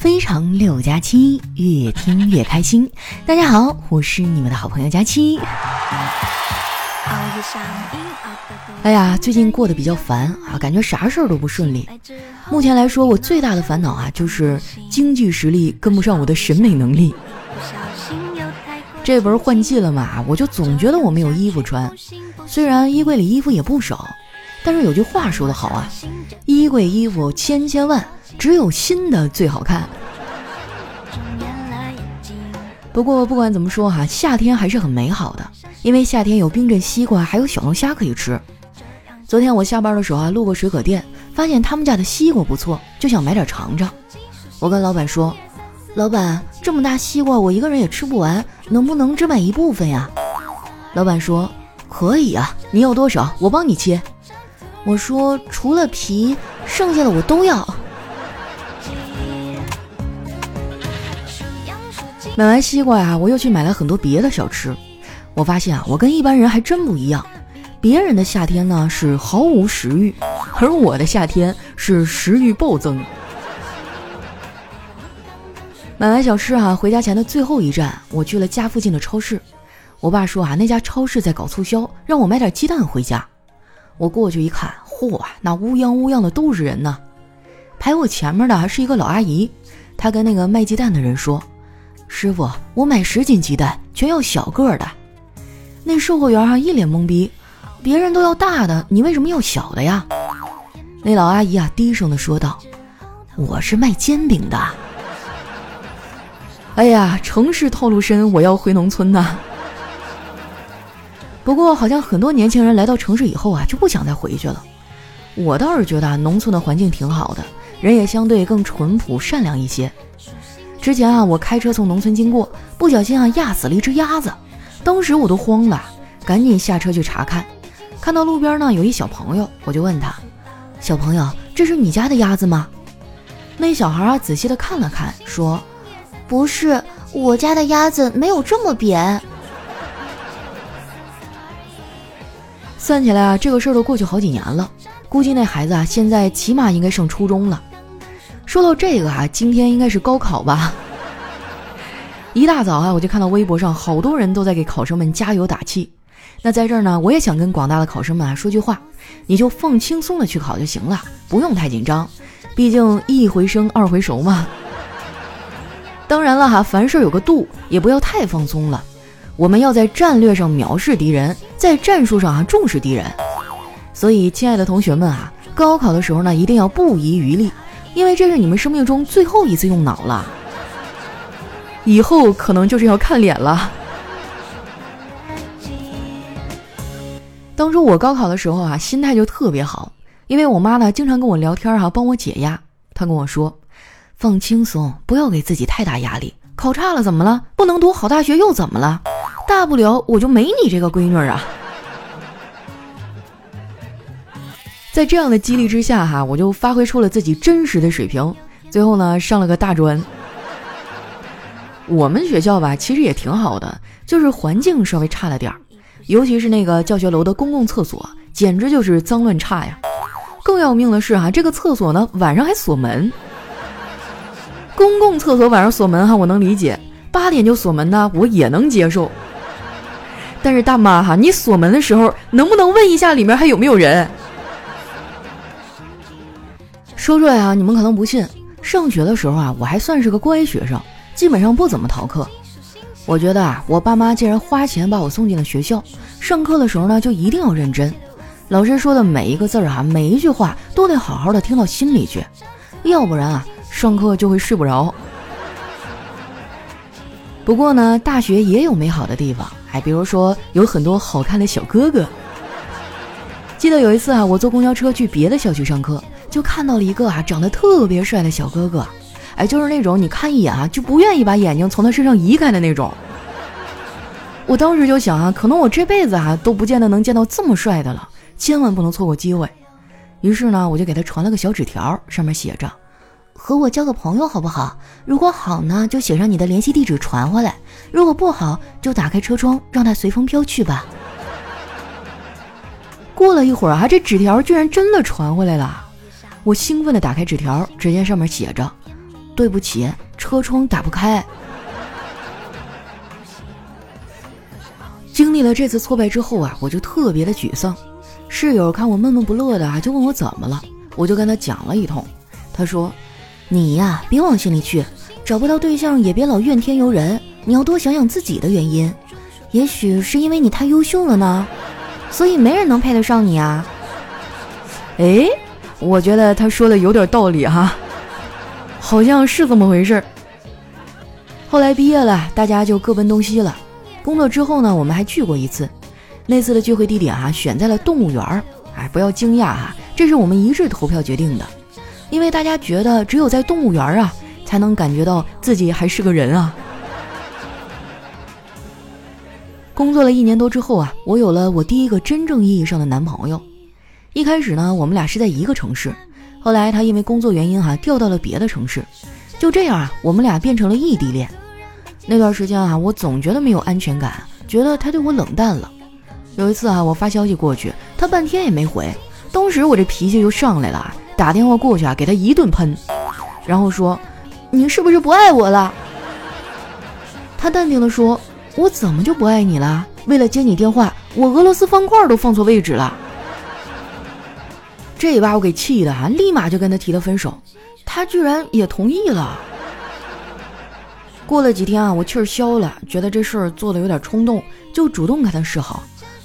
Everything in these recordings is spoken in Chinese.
非常六加七，越听越开心。大家好，我是你们的好朋友佳期。哎呀，最近过得比较烦啊，感觉啥事儿都不顺利。目前来说，我最大的烦恼啊，就是经济实力跟不上我的审美能力。这不是换季了嘛，我就总觉得我没有衣服穿。虽然衣柜里衣服也不少，但是有句话说得好啊，衣柜衣服千千万，只有新的最好看。不过不管怎么说哈，夏天还是很美好的，因为夏天有冰镇西瓜，还有小龙虾可以吃。昨天我下班的时候啊，路过水果店，发现他们家的西瓜不错，就想买点尝尝。我跟老板说：“老板，这么大西瓜，我一个人也吃不完，能不能只买一部分呀？”老板说：“可以啊，你要多少，我帮你切。”我说：“除了皮，剩下的我都要。”买完西瓜呀，我又去买了很多别的小吃。我发现啊，我跟一般人还真不一样。别人的夏天呢是毫无食欲，而我的夏天是食欲暴增。买完小吃啊，回家前的最后一站，我去了家附近的超市。我爸说啊，那家超市在搞促销，让我买点鸡蛋回家。我过去一看，嚯，那乌泱乌泱的都是人呢。排我前面的还是一个老阿姨，她跟那个卖鸡蛋的人说。师傅，我买十斤鸡蛋，全要小个的。那售货员啊一脸懵逼，别人都要大的，你为什么要小的呀？那老阿姨啊低声的说道：“我是卖煎饼的。”哎呀，城市套路深，我要回农村呐。不过好像很多年轻人来到城市以后啊，就不想再回去了。我倒是觉得农村的环境挺好的，人也相对更淳朴善良一些。之前啊，我开车从农村经过，不小心啊压死了一只鸭子，当时我都慌了，赶紧下车去查看。看到路边呢有一小朋友，我就问他：“小朋友，这是你家的鸭子吗？”那小孩啊仔细的看了看，说：“不是，我家的鸭子没有这么扁。”算起来啊，这个事儿都过去好几年了，估计那孩子啊现在起码应该上初中了。说到这个啊，今天应该是高考吧？一大早啊，我就看到微博上好多人都在给考生们加油打气。那在这儿呢，我也想跟广大的考生们啊说句话：你就放轻松的去考就行了，不用太紧张。毕竟一回生二回熟嘛。当然了哈，凡事有个度，也不要太放松了。我们要在战略上藐视敌人，在战术上啊重视敌人。所以，亲爱的同学们啊，高考的时候呢，一定要不遗余力。因为这是你们生命中最后一次用脑了，以后可能就是要看脸了。当初我高考的时候啊，心态就特别好，因为我妈呢经常跟我聊天哈，帮我解压。她跟我说：“放轻松，不要给自己太大压力。考差了怎么了？不能读好大学又怎么了？大不了我就没你这个闺女啊。”在这样的激励之下，哈，我就发挥出了自己真实的水平，最后呢上了个大专。我们学校吧，其实也挺好的，就是环境稍微差了点儿，尤其是那个教学楼的公共厕所，简直就是脏乱差呀。更要命的是哈，这个厕所呢晚上还锁门。公共厕所晚上锁门哈，我能理解，八点就锁门呢，我也能接受。但是大妈哈，你锁门的时候能不能问一下里面还有没有人？说出来啊，你们可能不信。上学的时候啊，我还算是个乖学生，基本上不怎么逃课。我觉得啊，我爸妈既然花钱把我送进了学校，上课的时候呢，就一定要认真。老师说的每一个字儿啊，每一句话都得好好的听到心里去，要不然啊，上课就会睡不着。不过呢，大学也有美好的地方，哎，比如说有很多好看的小哥哥。记得有一次啊，我坐公交车去别的校区上课。就看到了一个啊长得特别帅的小哥哥，哎，就是那种你看一眼啊就不愿意把眼睛从他身上移开的那种。我当时就想啊，可能我这辈子啊都不见得能见到这么帅的了，千万不能错过机会。于是呢，我就给他传了个小纸条，上面写着：“和我交个朋友好不好？如果好呢，就写上你的联系地址传回来；如果不好，就打开车窗让他随风飘去吧。”过了一会儿啊，这纸条居然真的传回来了。我兴奋地打开纸条，只见上面写着：“对不起，车窗打不开。经历了这次挫败之后啊，我就特别的沮丧。室友看我闷闷不乐的啊，就问我怎么了，我就跟他讲了一通。他说：“你呀，别往心里去，找不到对象也别老怨天尤人，你要多想想自己的原因。也许是因为你太优秀了呢，所以没人能配得上你啊。”哎，我觉得他说的有点道理哈，好像是这么回事儿。后来毕业了，大家就各奔东西了。工作之后呢，我们还聚过一次。那次的聚会地点啊，选在了动物园儿。哎，不要惊讶哈，这是我们一致投票决定的，因为大家觉得只有在动物园儿啊，才能感觉到自己还是个人啊。工作了一年多之后啊，我有了我第一个真正意义上的男朋友。一开始呢，我们俩是在一个城市，后来他因为工作原因哈，调到了别的城市，就这样啊，我们俩变成了异地恋。那段时间啊，我总觉得没有安全感，觉得他对我冷淡了。有一次啊，我发消息过去，他半天也没回。当时我这脾气就上来了，打电话过去啊，给他一顿喷，然后说：“你是不是不爱我了？”他淡定的说：“我怎么就不爱你了？为了接你电话，我俄罗斯方块都放错位置了。”这把我给气的啊，立马就跟他提了分手。他居然也同意了。过了几天啊，我气儿消了，觉得这事儿做的有点冲动，就主动跟他示好。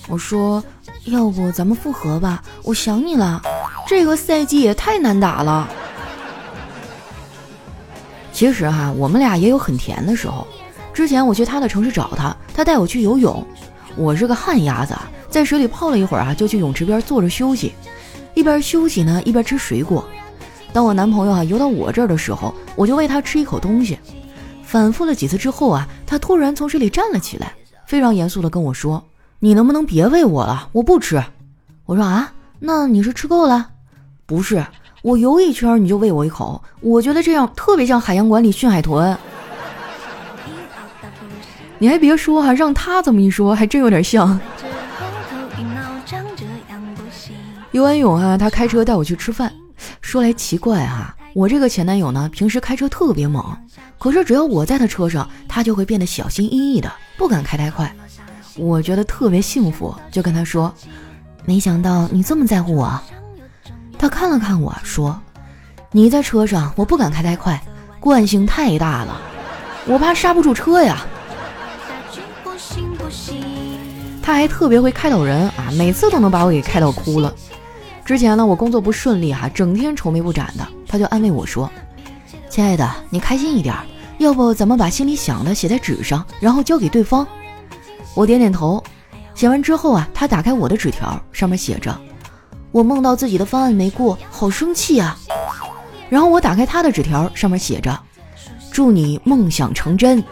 我说：“要不咱们复合吧？我想你了。这个赛季也太难打了。”其实哈，我们俩也有很甜的时候。之前我去他的城市找他，他带我去游泳。我是个旱鸭子，在水里泡了一会儿啊，就去泳池边坐着休息，一边休息呢，一边吃水果。当我男朋友啊游到我这儿的时候，我就喂他吃一口东西。反复了几次之后啊，他突然从水里站了起来，非常严肃地跟我说。你能不能别喂我了？我不吃。我说啊，那你是吃够了？不是，我游一圈你就喂我一口，我觉得这样特别像海洋馆里训海豚。你还别说哈，让他这么一说，还真有点像。游完泳啊，他开车带我去吃饭。说来奇怪哈，我这个前男友呢，平时开车特别猛，可是只要我在他车上，他就会变得小心翼翼的，不敢开太快。我觉得特别幸福，就跟他说：“没想到你这么在乎我。”他看了看我说：“你在车上，我不敢开太快，惯性太大了，我怕刹不住车呀。”他还特别会开导人啊，每次都能把我给开导哭了。之前呢，我工作不顺利哈，整天愁眉不展的，他就安慰我说：“亲爱的，你开心一点，要不咱们把心里想的写在纸上，然后交给对方。”我点点头，写完之后啊，他打开我的纸条，上面写着：“我梦到自己的方案没过，好生气啊。”然后我打开他的纸条，上面写着：“祝你梦想成真。”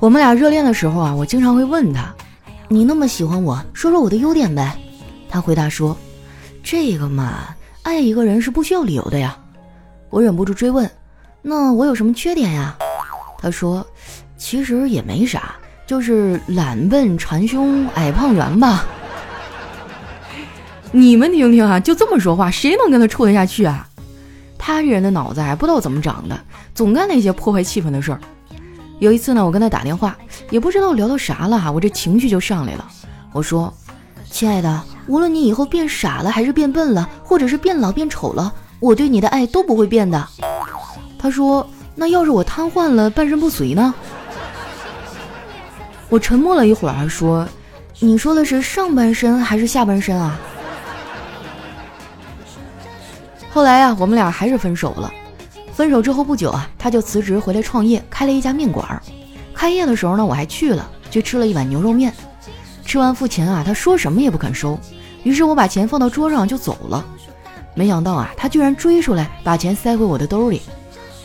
我们俩热恋的时候啊，我经常会问他：“你那么喜欢我，说说我的优点呗。”他回答说：“这个嘛，爱一个人是不需要理由的呀。”我忍不住追问：“那我有什么缺点呀？”他说：“其实也没啥，就是懒笨馋凶矮胖圆吧。”你们听听啊，就这么说话，谁能跟他处得下去啊？他这人的脑子还不知道怎么长的，总干那些破坏气氛的事儿。有一次呢，我跟他打电话，也不知道聊到啥了哈，我这情绪就上来了。我说：“亲爱的，无论你以后变傻了，还是变笨了，或者是变老变丑了，我对你的爱都不会变的。”他说。那要是我瘫痪了，半身不遂呢？我沉默了一会儿，说：“你说的是上半身还是下半身啊？”后来啊，我们俩还是分手了。分手之后不久啊，他就辞职回来创业，开了一家面馆。开业的时候呢，我还去了，去吃了一碗牛肉面。吃完付钱啊，他说什么也不肯收。于是我把钱放到桌上就走了。没想到啊，他居然追出来，把钱塞回我的兜里。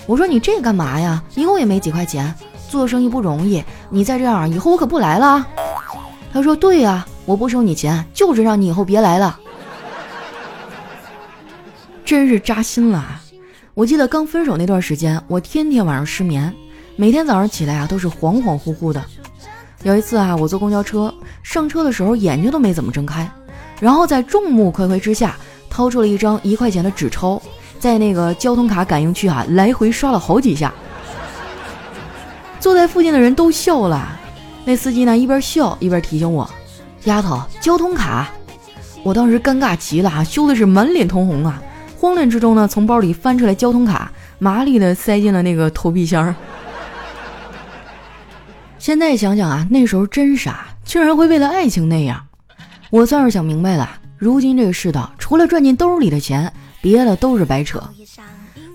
我说你这干嘛呀？一共也没几块钱，做生意不容易。你再这样，以后我可不来了。他说：“对呀，我不收你钱，就是让你以后别来了。”真是扎心了。我记得刚分手那段时间，我天天晚上失眠，每天早上起来啊都是恍恍惚惚的。有一次啊，我坐公交车，上车的时候眼睛都没怎么睁开，然后在众目睽睽之下掏出了一张一块钱的纸钞。在那个交通卡感应区啊来回刷了好几下。坐在附近的人都笑了，那司机呢一边笑一边提醒我：“丫头，交通卡。”我当时尴尬极了啊，羞的是满脸通红啊！慌乱之中呢，从包里翻出来交通卡，麻利的塞进了那个投币箱。现在想想啊，那时候真傻，居然会为了爱情那样。我算是想明白了，如今这个世道，除了赚进兜里的钱，别的都是白扯。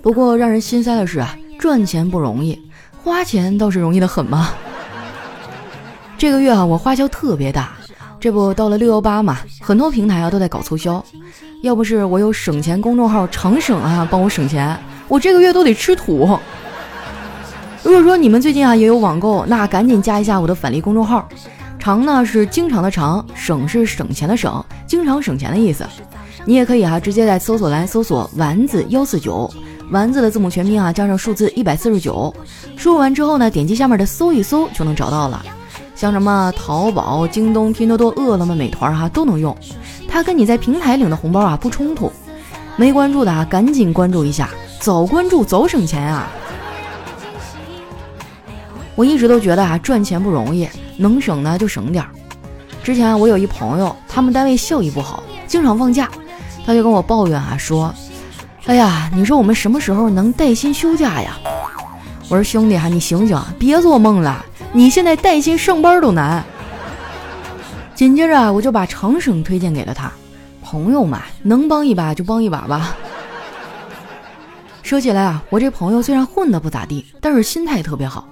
不过让人心塞的是啊，赚钱不容易。花钱倒是容易的很嘛。这个月啊，我花销特别大，这不到了六幺八嘛，很多平台啊都在搞促销。要不是我有省钱公众号常省啊帮我省钱，我这个月都得吃土。如果说你们最近啊也有网购，那赶紧加一下我的返利公众号。常呢是经常的常，省是省钱的省，经常省钱的意思。你也可以啊直接在搜索栏搜索丸子幺四九。丸子的字母全拼啊，加上数字一百四十九，输入完之后呢，点击下面的搜一搜就能找到了。像什么淘宝、京东、拼多多、饿了么、美团哈都能用。它跟你在平台领的红包啊不冲突。没关注的啊，赶紧关注一下，早关注早省钱啊！我一直都觉得啊，赚钱不容易，能省呢就省点。之前，我有一朋友，他们单位效益不好，经常放假，他就跟我抱怨啊说。哎呀，你说我们什么时候能带薪休假呀？我说兄弟哈，你醒醒，别做梦了，你现在带薪上班都难。紧接着我就把长省推荐给了他，朋友嘛，能帮一把就帮一把吧。说起来啊，我这朋友虽然混的不咋地，但是心态特别好，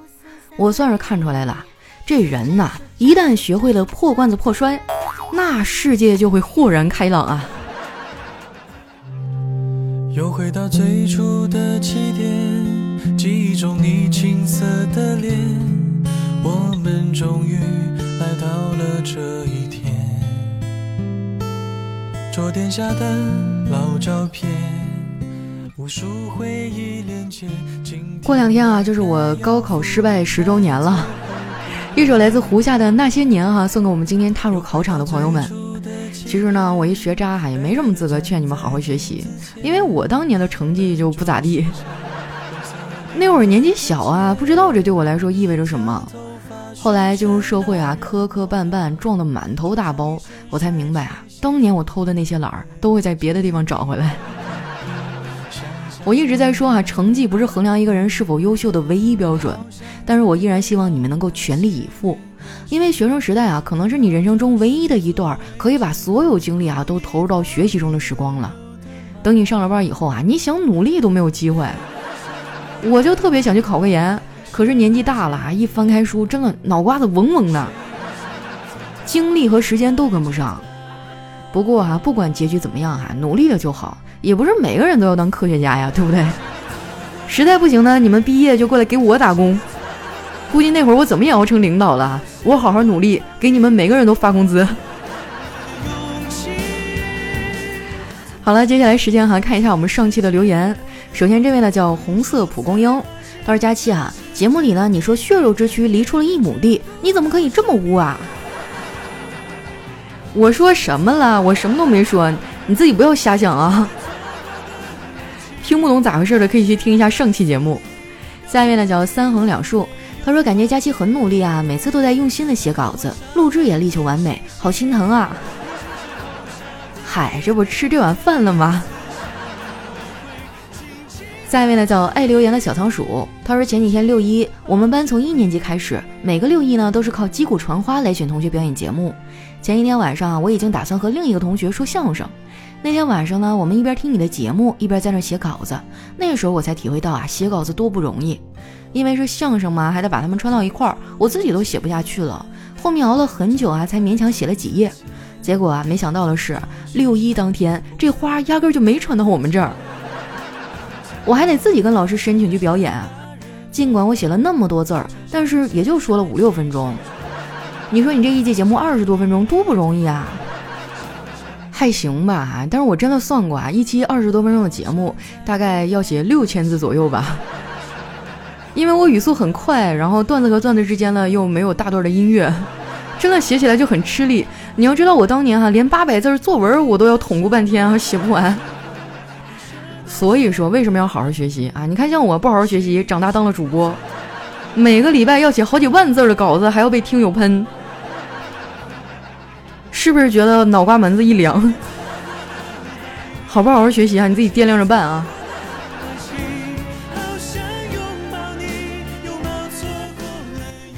我算是看出来了，这人呐，一旦学会了破罐子破摔，那世界就会豁然开朗啊。又回到最初的起点，记忆中你青涩的脸，们终于来到了这一天。桌垫下的老照片，无数回忆连接。过两天啊，就是我高考失败十周年了。一首来自胡夏的《那些年》哈，送给我们今天踏入考场的朋友们。其实呢，我一学渣哈，也没什么资格劝你们好好学习，因为我当年的成绩就不咋地。那会儿年纪小啊，不知道这对我来说意味着什么。后来进入社会啊，磕磕绊绊，撞得满头大包，我才明白啊，当年我偷的那些懒儿，都会在别的地方找回来。我一直在说啊，成绩不是衡量一个人是否优秀的唯一标准，但是我依然希望你们能够全力以赴。因为学生时代啊，可能是你人生中唯一的一段可以把所有精力啊都投入到学习中的时光了。等你上了班以后啊，你想努力都没有机会。我就特别想去考个研，可是年纪大了啊，一翻开书，真的脑瓜子嗡嗡的，精力和时间都跟不上。不过啊，不管结局怎么样哈，努力了就好，也不是每个人都要当科学家呀，对不对？实在不行呢，你们毕业就过来给我打工。估计那会儿我怎么也要成领导了，我好好努力，给你们每个人都发工资。好了，接下来时间哈，看一下我们上期的留言。首先这位呢叫红色蒲公英，他说：“佳期啊，节目里呢你说血肉之躯离出了一亩地，你怎么可以这么污啊？”我说什么了？我什么都没说，你自己不要瞎想啊。听不懂咋回事的可以去听一下上期节目。下面呢叫三横两竖。他说：“感觉佳期很努力啊，每次都在用心的写稿子，录制也力求完美，好心疼啊！嗨，这不吃这碗饭了吗？”下一位呢，叫爱留言的小仓鼠。他说：“前几天六一，我们班从一年级开始，每个六一呢都是靠击鼓传花来选同学表演节目。前一天晚上，我已经打算和另一个同学说相声。那天晚上呢，我们一边听你的节目，一边在那写稿子。那时候我才体会到啊，写稿子多不容易。”因为是相声嘛，还得把它们串到一块儿，我自己都写不下去了。后面熬了很久啊，才勉强写了几页。结果啊，没想到的是，六一当天这花压根就没传到我们这儿，我还得自己跟老师申请去表演。尽管我写了那么多字儿，但是也就说了五六分钟。你说你这一节节目二十多分钟多不容易啊？还行吧，但是我真的算过啊，一期二十多分钟的节目，大概要写六千字左右吧。因为我语速很快，然后段子和段子之间呢又没有大段的音乐，真的写起来就很吃力。你要知道，我当年哈连八百字作文我都要捅咕半天啊写不完。所以说为什么要好好学习啊？你看像我不好好学习，长大当了主播，每个礼拜要写好几万字的稿子，还要被听友喷，是不是觉得脑瓜门子一凉？好不好好学习啊？你自己掂量着办啊！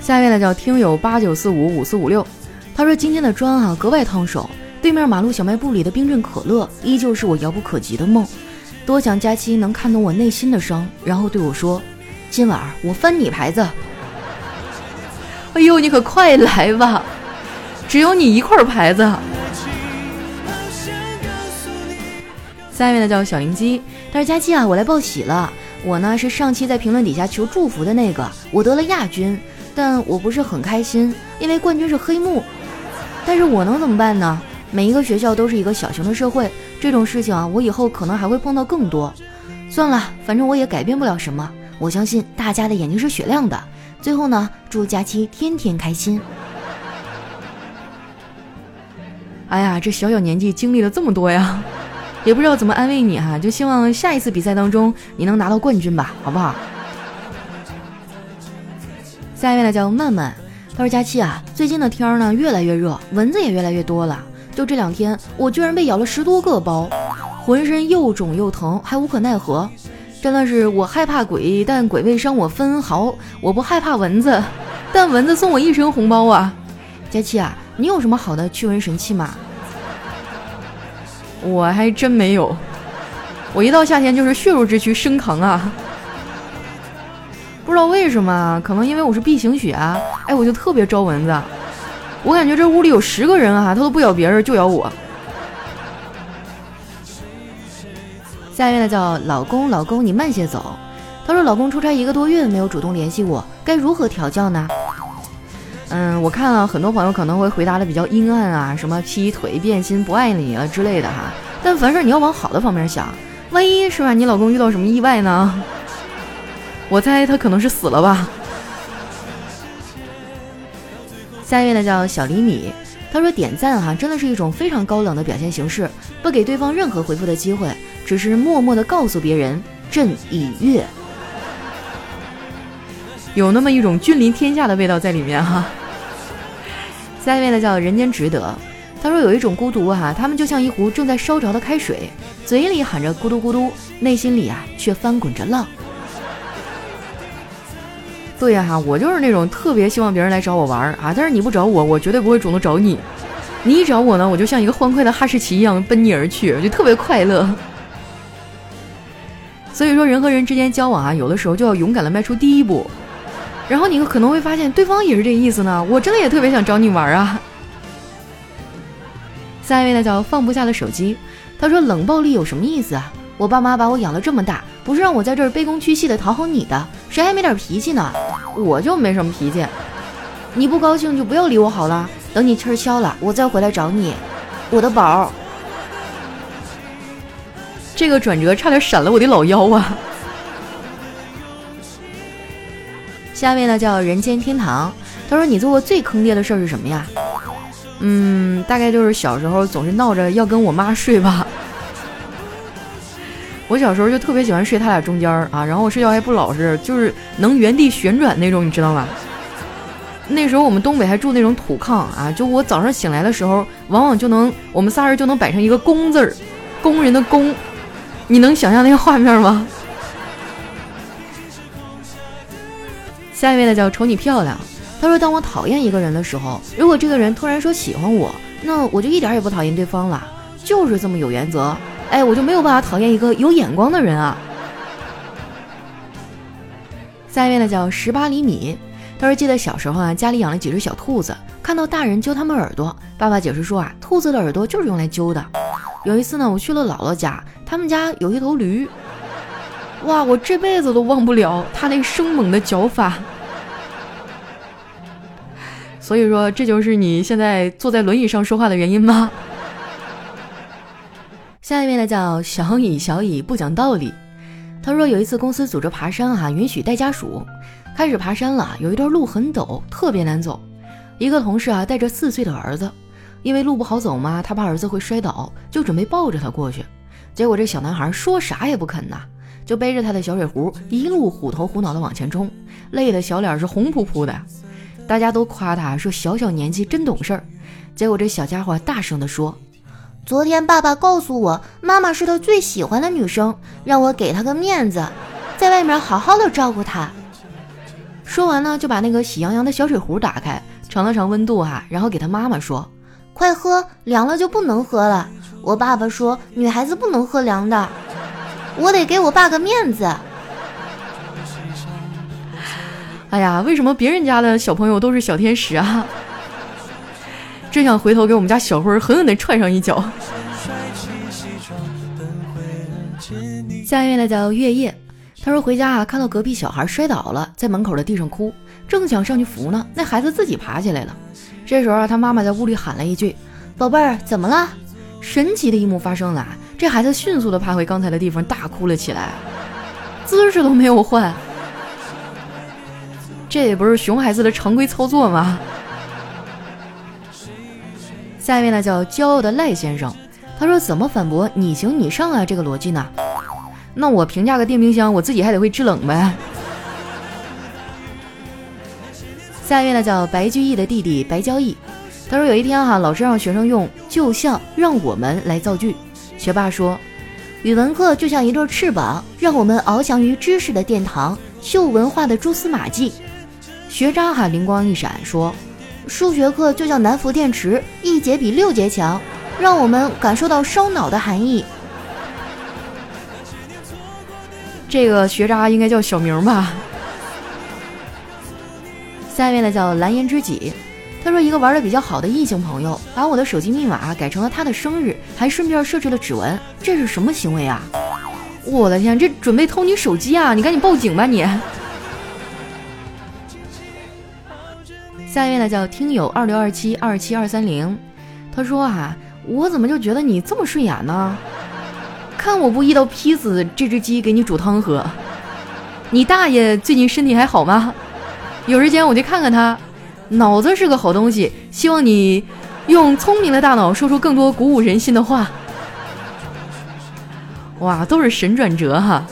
下一位呢叫听友八九四五五四五六，他说今天的砖啊格外烫手，对面马路小卖部里的冰镇可乐依旧是我遥不可及的梦，多想佳期能看懂我内心的伤，然后对我说，今晚我翻你牌子。哎呦，你可快来吧，只有你一块牌子。下面呢叫小灵鸡，但是佳期啊，我来报喜了。我呢是上期在评论底下求祝福的那个，我得了亚军，但我不是很开心，因为冠军是黑幕。但是我能怎么办呢？每一个学校都是一个小型的社会，这种事情啊，我以后可能还会碰到更多。算了，反正我也改变不了什么。我相信大家的眼睛是雪亮的。最后呢，祝佳期天天开心。哎呀，这小小年纪经历了这么多呀！也不知道怎么安慰你哈，就希望下一次比赛当中你能拿到冠军吧，好不好？下一位呢叫曼曼，他说佳期啊，最近的天儿呢越来越热，蚊子也越来越多了。就这两天，我居然被咬了十多个包，浑身又肿又疼，还无可奈何。真的是我害怕鬼，但鬼未伤我分毫；我不害怕蚊子，但蚊子送我一身红包啊！佳期啊，你有什么好的驱蚊神器吗？我还真没有，我一到夏天就是血肉之躯生扛啊！不知道为什么，可能因为我是 B 型血啊，哎，我就特别招蚊子。我感觉这屋里有十个人啊，他都不咬别人，就咬我。下一位呢叫老公，老公你慢些走。他说老公出差一个多月没有主动联系我，该如何调教呢？嗯，我看了很多朋友可能会回答的比较阴暗啊，什么劈腿、变心、不爱你啊之类的哈。但凡事你要往好的方面想，万一是吧，你老公遇到什么意外呢？我猜他可能是死了吧。下一位呢叫小厘米，他说点赞哈真的是一种非常高冷的表现形式，不给对方任何回复的机会，只是默默的告诉别人朕已阅。有那么一种君临天下的味道在里面哈。下一位呢叫人间值得，他说有一种孤独哈，他们就像一壶正在烧着的开水，嘴里喊着咕嘟咕嘟，内心里啊却翻滚着浪。对呀哈，我就是那种特别希望别人来找我玩啊，但是你不找我，我绝对不会主动找你。你一找我呢，我就像一个欢快的哈士奇一样奔你而去，就特别快乐。所以说，人和人之间交往啊，有的时候就要勇敢的迈出第一步。然后你可能会发现，对方也是这意思呢。我真的也特别想找你玩啊。下一位呢叫放不下的手机，他说冷暴力有什么意思啊？我爸妈把我养了这么大，不是让我在这儿卑躬屈膝的讨好你的，谁还没点脾气呢？我就没什么脾气，你不高兴就不要理我好了。等你气儿消了，我再回来找你，我的宝。这个转折差点闪了我的老腰啊！下面呢叫人间天堂，他说你做过最坑爹的事儿是什么呀？嗯，大概就是小时候总是闹着要跟我妈睡吧。我小时候就特别喜欢睡他俩中间儿啊，然后我睡觉还不老实，就是能原地旋转那种，你知道吗？那时候我们东北还住那种土炕啊，就我早上醒来的时候，往往就能我们仨人就能摆成一个“工”字儿，工人的“工”，你能想象那个画面吗？下一位呢叫瞅你漂亮，他说当我讨厌一个人的时候，如果这个人突然说喜欢我，那我就一点也不讨厌对方了，就是这么有原则。哎，我就没有办法讨厌一个有眼光的人啊。下一位呢叫十八厘米，他说记得小时候啊，家里养了几只小兔子，看到大人揪他们耳朵，爸爸解释说啊，兔子的耳朵就是用来揪的。有一次呢，我去了姥姥家，他们家有一头驴。哇，我这辈子都忘不了他那生猛的脚法，所以说这就是你现在坐在轮椅上说话的原因吗？下一位呢叫小乙，小乙不讲道理。他说有一次公司组织爬山哈，允许带家属，开始爬山了，有一段路很陡，特别难走。一个同事啊带着四岁的儿子，因为路不好走嘛，他怕儿子会摔倒，就准备抱着他过去。结果这小男孩说啥也不肯呐，就背着他的小水壶一路虎头虎脑的往前冲，累得小脸是红扑扑的。大家都夸他说小小年纪真懂事儿。结果这小家伙大声地说：“昨天爸爸告诉我，妈妈是他最喜欢的女生，让我给他个面子，在外面好好的照顾她。”说完呢，就把那个喜羊羊的小水壶打开，尝了尝温度哈，然后给他妈妈说：“快喝，凉了就不能喝了。”我爸爸说：“女孩子不能喝凉的，我得给我爸个面子。”哎呀，为什么别人家的小朋友都是小天使啊？真想回头给我们家小辉狠狠的踹上一脚。下一位呢叫月夜，他说回家啊，看到隔壁小孩摔倒了，在门口的地上哭，正想上去扶呢，那孩子自己爬起来了。这时候啊，他妈妈在屋里喊了一句：“宝贝儿，怎么了？”神奇的一幕发生了，这孩子迅速的爬回刚才的地方，大哭了起来，姿势都没有换。这也不是熊孩子的常规操作吗？下一位呢叫骄傲的赖先生，他说怎么反驳你行你上啊这个逻辑呢？那我评价个电冰箱，我自己还得会制冷呗。下一位呢叫白居易的弟弟白交易。他说：“有一天哈，老师让学生用‘就像’让我们来造句。学霸说，语文课就像一对翅膀，让我们翱翔于知识的殿堂，嗅文化的蛛丝马迹。学渣哈灵光一闪说，数学课就像南孚电池，一节比六节强，让我们感受到烧脑的含义。这个学渣应该叫小明吧？下一位呢叫蓝颜知己。”他说：“一个玩的比较好的异性朋友，把我的手机密码改成了他的生日，还顺便设置了指纹，这是什么行为啊？我的天，这准备偷你手机啊！你赶紧报警吧你！”下一位呢，叫听友二六二七二七二三零，他说：“啊，我怎么就觉得你这么顺眼呢？看我不一刀劈死这只鸡给你煮汤喝！你大爷最近身体还好吗？有时间我去看看他。”脑子是个好东西，希望你用聪明的大脑说出更多鼓舞人心的话。哇，都是神转折哈！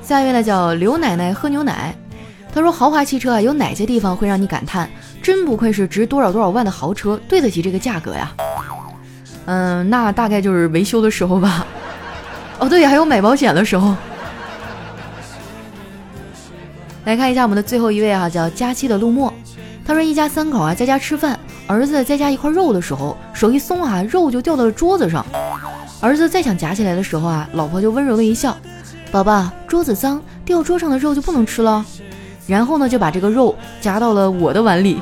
下一位呢叫刘奶奶喝牛奶，他说豪华汽车啊，有哪些地方会让你感叹，真不愧是值多少多少万的豪车，对得起这个价格呀？嗯，那大概就是维修的时候吧。哦，对，还有买保险的时候。来看一下我们的最后一位哈，叫佳期的陆墨。他说一家三口啊在家吃饭，儿子在夹一块肉的时候，手一松啊，肉就掉到了桌子上。儿子再想夹起来的时候啊，老婆就温柔的一笑：“宝宝，桌子脏，掉桌上的肉就不能吃了。”然后呢，就把这个肉夹到了我的碗里。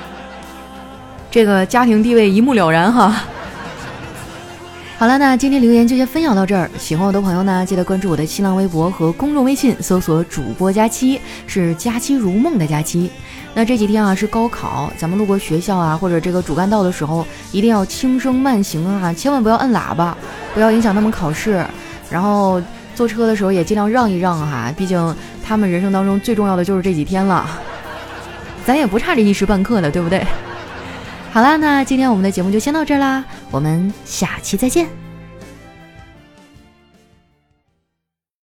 这个家庭地位一目了然哈。好了，那今天留言就先分享到这儿。喜欢我的朋友呢，记得关注我的新浪微博和公众微信，搜索“主播佳期”，是“佳期如梦”的佳期。那这几天啊是高考，咱们路过学校啊或者这个主干道的时候，一定要轻声慢行啊，千万不要摁喇叭，不要影响他们考试。然后坐车的时候也尽量让一让哈，毕竟他们人生当中最重要的就是这几天了，咱也不差这一时半刻的，对不对？好啦，那今天我们的节目就先到这儿啦，我们下期再见。